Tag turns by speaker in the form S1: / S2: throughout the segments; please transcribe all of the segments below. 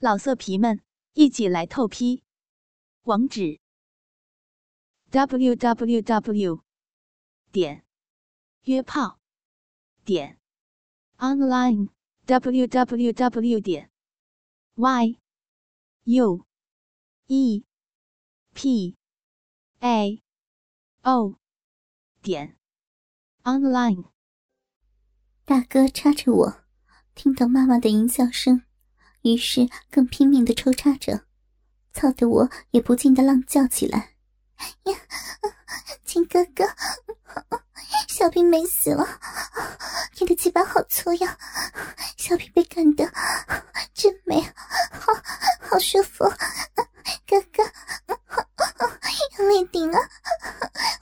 S1: 老色皮们，一起来透批！网址：w w w 点约炮点 online w w w 点 y u e p a o 点 online。
S2: 大哥插着我，听到妈妈的淫笑声。于是更拼命的抽插着，操得我也不禁的浪叫起来：“呀，亲哥哥，小兵没死了，你的鸡巴好粗呀，小兵被干的真美，好好舒服，哥哥，用力顶啊，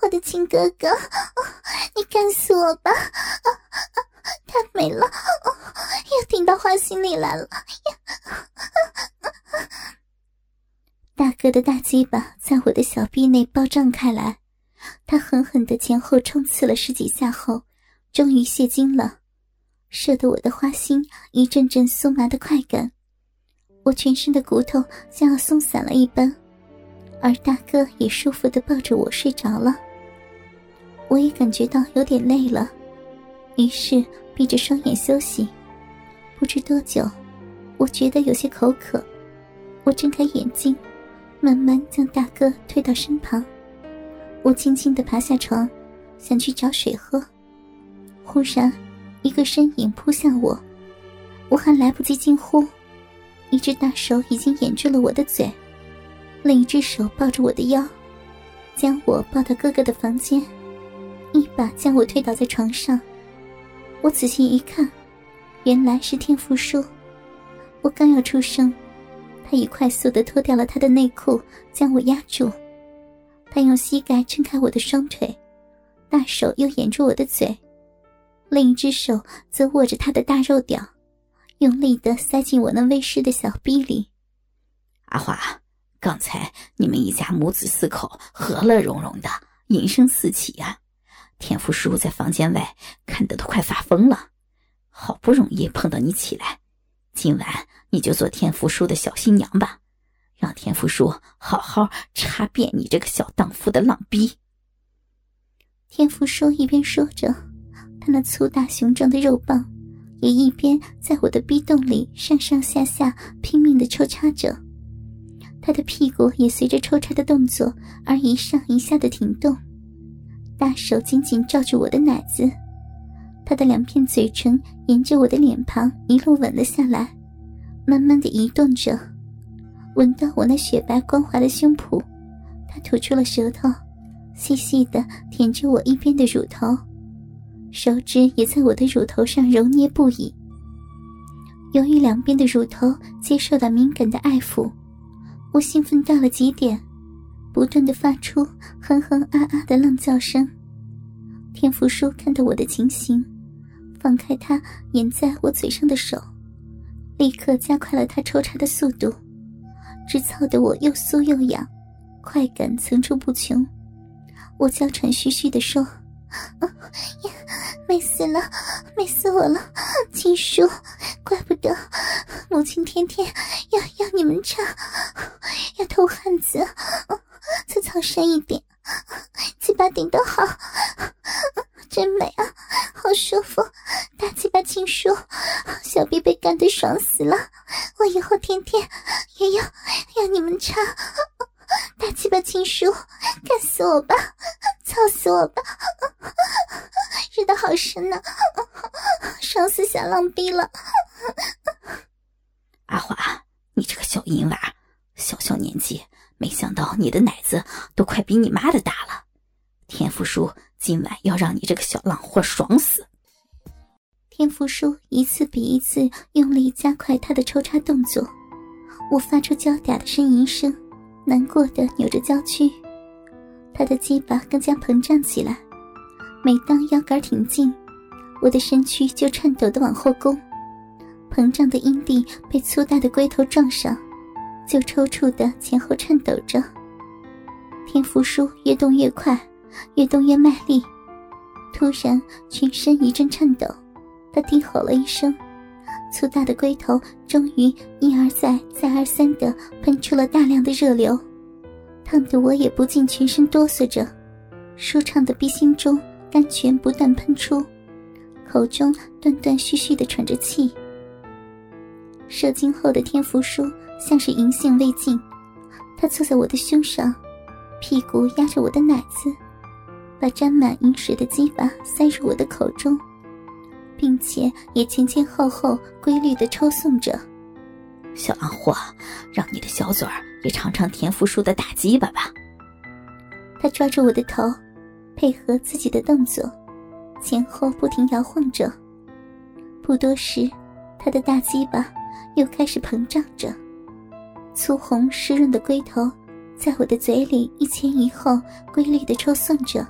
S2: 我的亲哥哥，你干死我吧，太美了，又顶到花心里来了呀！”大哥的大鸡巴在我的小臂内暴胀开来，他狠狠的前后冲刺了十几下后，终于泄精了，射得我的花心一阵阵酥麻的快感，我全身的骨头像要松散了一般，而大哥也舒服的抱着我睡着了。我也感觉到有点累了，于是闭着双眼休息。不知多久，我觉得有些口渴，我睁开眼睛。慢慢将大哥推到身旁，我轻轻的爬下床，想去找水喝。忽然，一个身影扑向我，我还来不及惊呼，一只大手已经掩住了我的嘴，另一只手抱着我的腰，将我抱到哥哥的房间，一把将我推倒在床上。我仔细一看，原来是天福叔。我刚要出声。他已快速的脱掉了他的内裤，将我压住。他用膝盖撑开我的双腿，大手又掩住我的嘴，另一只手则握着他的大肉屌，用力的塞进我那微湿的小逼里。
S3: 阿华，刚才你们一家母子四口和乐融融的，淫声四起呀！天福叔在房间外看得都快发疯了，好不容易碰到你起来。今晚你就做天福叔的小新娘吧，让天福叔好好插遍你这个小荡妇的浪逼。
S2: 天福叔一边说着，他那粗大雄壮的肉棒也一边在我的逼洞里上上下下拼命的抽插着，他的屁股也随着抽插的动作而一上一下的停动，大手紧紧罩着我的奶子。他的两片嘴唇沿着我的脸庞一路吻了下来，慢慢的移动着，吻到我那雪白光滑的胸脯。他吐出了舌头，细细的舔着我一边的乳头，手指也在我的乳头上揉捏不已。由于两边的乳头接受到敏感的爱抚，我兴奋到了极点，不断的发出哼哼啊啊的浪叫声。天福叔看到我的情形。放开他掩在我嘴上的手，立刻加快了他抽插的速度，直操得我又酥又痒，快感层出不穷。我娇喘吁吁地说：“呀，美死了，美死我了，亲叔，怪不得母亲天天要要你们插，要偷汉子，再操深一点，鸡巴顶得好，真美啊，好舒服。”大鸡巴亲叔，小臂被干得爽死了，我以后天天也要要你们插。大鸡巴亲叔，干死我吧，操死我吧，热的好深呢，爽死小浪逼了。
S3: 阿华，你这个小淫娃，小小年纪，没想到你的奶子都快比你妈的大了。天福叔今晚要让你这个小浪货爽死。
S2: 天福叔一次比一次用力加快他的抽插动作，我发出娇嗲的呻吟声，难过的扭着娇躯，他的鸡巴更加膨胀起来。每当腰杆挺进，我的身躯就颤抖的往后弓，膨胀的阴蒂被粗大的龟头撞上，就抽搐的前后颤抖着。天福叔越动越快，越动越卖力，突然全身一阵颤抖。他低吼了一声，粗大的龟头终于一而再、再而三的喷出了大量的热流，烫得我也不禁全身哆嗦着，舒畅的鼻心中甘泉不断喷出，口中断断续续的喘着气。射精后的天福叔像是淫兴未尽，他坐在我的胸上，屁股压着我的奶子，把沾满饮水的鸡巴塞入我的口中。并且也前前后后规律的抽送着，
S3: 小浪货，让你的小嘴儿也尝尝田福叔的大鸡巴吧。
S2: 他抓住我的头，配合自己的动作，前后不停摇晃着。不多时，他的大鸡巴又开始膨胀着，粗红湿润的龟头在我的嘴里一前一后规律的抽送着。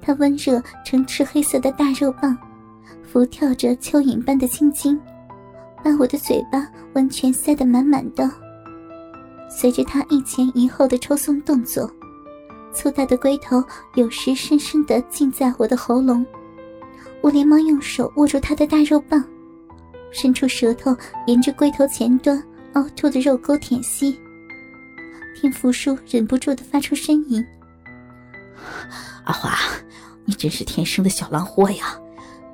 S2: 它温热呈赤黑色的大肉棒。浮跳着蚯蚓般的青筋，把我的嘴巴完全塞得满满的。随着他一前一后的抽送动作，粗大的龟头有时深深地浸在我的喉咙。我连忙用手握住他的大肉棒，伸出舌头沿着龟头前端凹凸的肉沟舔吸。天福叔忍不住的发出呻吟：“
S3: 阿华，你真是天生的小浪货呀！”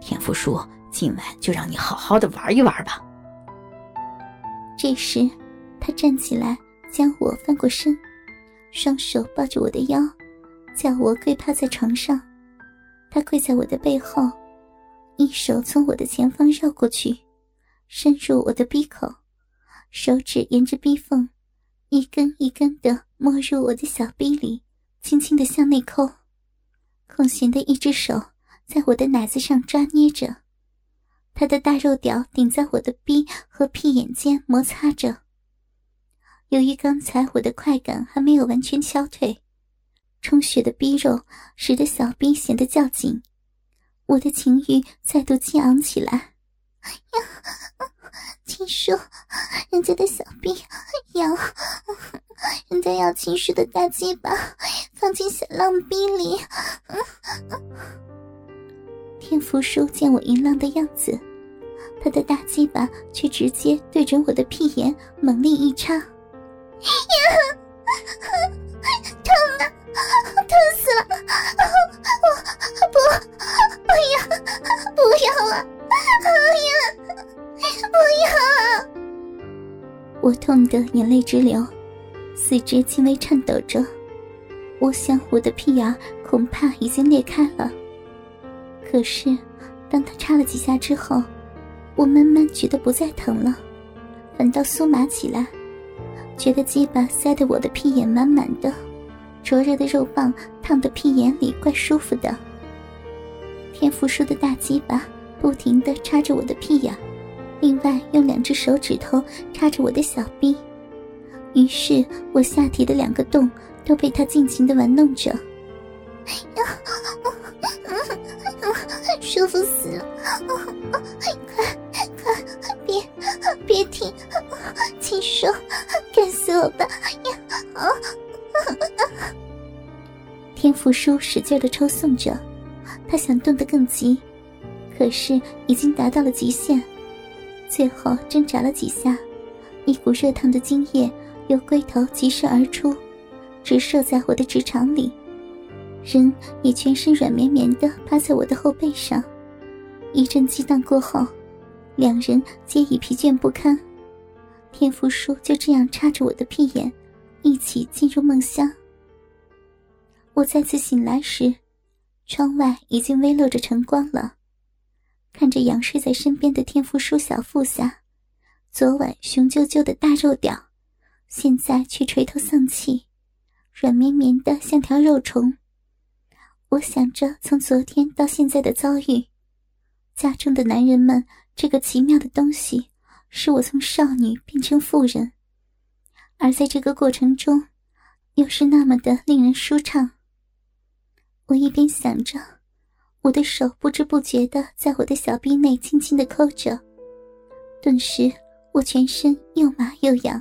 S3: 天福叔，今晚就让你好好的玩一玩吧。
S2: 这时，他站起来，将我翻过身，双手抱着我的腰，叫我跪趴在床上。他跪在我的背后，一手从我的前方绕过去，伸入我的鼻口，手指沿着逼缝，一根一根的没入我的小逼里，轻轻的向内抠。空闲的一只手。在我的奶子上抓捏着，他的大肉屌顶在我的逼和屁眼间摩擦着。由于刚才我的快感还没有完全消退，充血的逼肉使得小逼显得较紧，我的情欲再度激昂起来。呀，听说人家的小逼痒，人家要情书的大鸡巴放进小浪逼里。天福叔见我淫浪的样子，他的大鸡巴却直接对准我的屁眼猛力一插，呀，疼啊，疼死了！我不，不要，不要啊！哎呀，不要！我痛得眼泪直流，四肢轻微颤抖着，我想我的屁眼恐怕已经裂开了。可是，当他插了几下之后，我慢慢觉得不再疼了，反倒酥麻起来，觉得鸡巴塞得我的屁眼满满的，灼热的肉棒烫得屁眼里怪舒服的。天福叔的大鸡巴不停地插着我的屁眼，另外用两只手指头插着我的小臂，于是我下体的两个洞都被他尽情的玩弄着。舒服死了！快快别别停！请说，干死我吧！呀！天福叔使劲的抽送着，他想动得更急，可是已经达到了极限。最后挣扎了几下，一股热烫的精液由龟头急射而出，直射在我的直肠里。人也全身软绵绵的趴在我的后背上，一阵激荡过后，两人皆已疲倦不堪。天福叔就这样插着我的屁眼，一起进入梦乡。我再次醒来时，窗外已经微露着晨光了。看着仰睡在身边的天福叔小腹下，昨晚雄赳赳的大肉屌，现在却垂头丧气，软绵绵的像条肉虫。我想着从昨天到现在的遭遇，家中的男人们这个奇妙的东西，使我从少女变成妇人，而在这个过程中，又是那么的令人舒畅。我一边想着，我的手不知不觉的在我的小臂内轻轻的抠着，顿时我全身又麻又痒，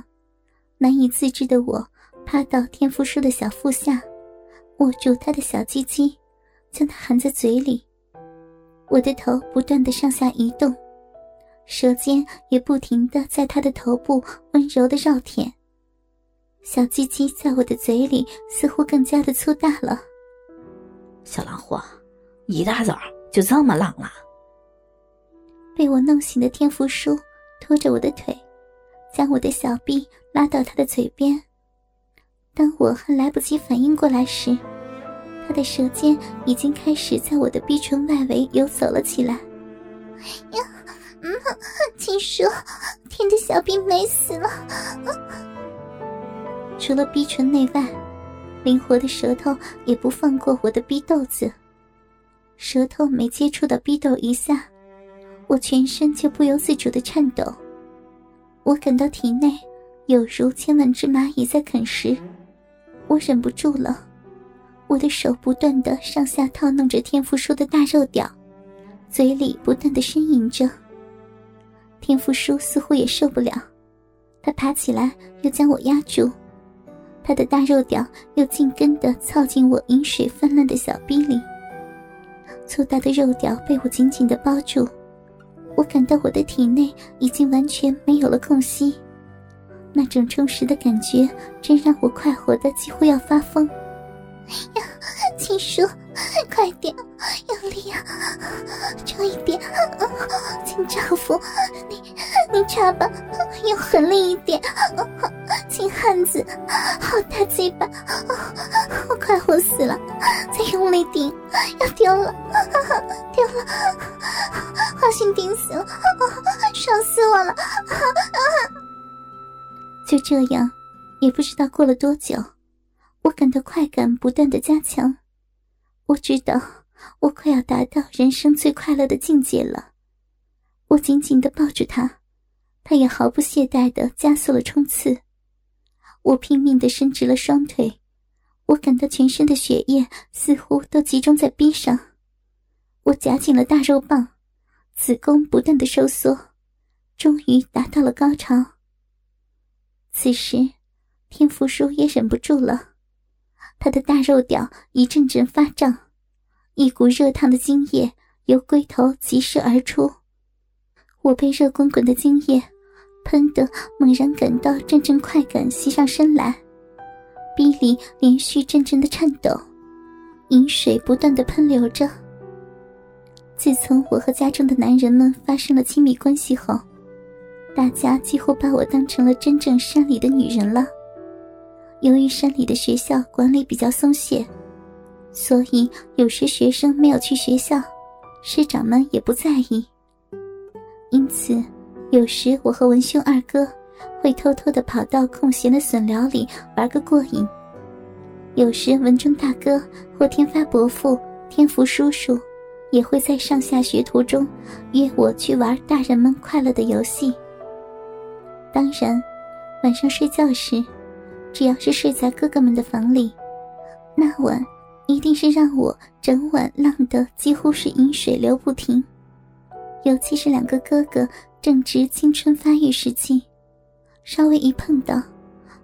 S2: 难以自制的我趴到天福叔的小腹下。握住他的小鸡鸡，将它含在嘴里。我的头不断的上下移动，舌尖也不停的在他的头部温柔的绕舔。小鸡鸡在我的嘴里似乎更加的粗大了。
S3: 小兰花，一大早就这么浪了？
S2: 被我弄醒的天福叔拖着我的腿，将我的小臂拉到他的嘴边。当我还来不及反应过来时，他的舌尖已经开始在我的逼唇外围游走了起来。呀，嗯，秦叔，天的小兵美死了。除了逼唇内外，灵活的舌头也不放过我的逼豆子。舌头没接触到逼斗一下，我全身就不由自主的颤抖。我感到体内有如千万只蚂蚁在啃食，我忍不住了。我的手不断的上下套弄着天福叔的大肉屌，嘴里不断的呻吟着。天福叔似乎也受不了，他爬起来又将我压住。他的大肉屌又紧跟的操进我饮水泛滥的小逼里，粗大的肉条被我紧紧的包住，我感到我的体内已经完全没有了空隙，那种充实的感觉真让我快活的几乎要发疯。哎呀，秦叔，快点，用力啊，重一点，秦丈夫，你你插吧，用狠力一点，秦汉子，好大鸡巴，我快活死了，再用力顶，要丢了，哈哈丢了，好心顶死了，爽死我了，就这样，也不知道过了多久。我感到快感不断的加强，我知道我快要达到人生最快乐的境界了。我紧紧的抱住他，他也毫不懈怠的加速了冲刺。我拼命的伸直了双腿，我感到全身的血液似乎都集中在臂上。我夹紧了大肉棒，子宫不断的收缩，终于达到了高潮。此时，天福叔也忍不住了。他的大肉屌一阵阵发胀，一股热烫的精液由龟头急射而出。我被热滚滚的精液喷得猛然感到阵阵快感袭上身来，逼里连续阵阵的颤抖，饮水不断的喷流着。自从我和家中的男人们发生了亲密关系后，大家几乎把我当成了真正山里的女人了。由于山里的学校管理比较松懈，所以有时学生没有去学校，师长们也不在意。因此，有时我和文兄二哥会偷偷的跑到空闲的笋寮里玩个过瘾；有时文中大哥或天发伯父、天福叔叔也会在上下学途中约我去玩大人们快乐的游戏。当然，晚上睡觉时。只要是睡在哥哥们的房里，那晚一定是让我整晚浪得几乎是饮水流不停。尤其是两个哥哥正值青春发育时期，稍微一碰到，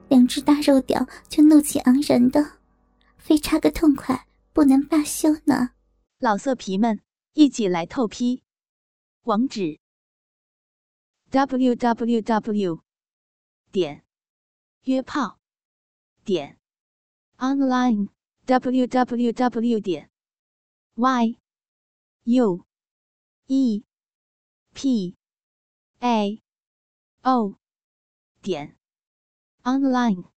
S2: 两只大肉屌就怒气昂然的，非插个痛快不能罢休呢。
S1: 老色皮们，一起来透批，网址：w w w. 点约炮。点 online w w w 点 y u e p a. O. 点。Online。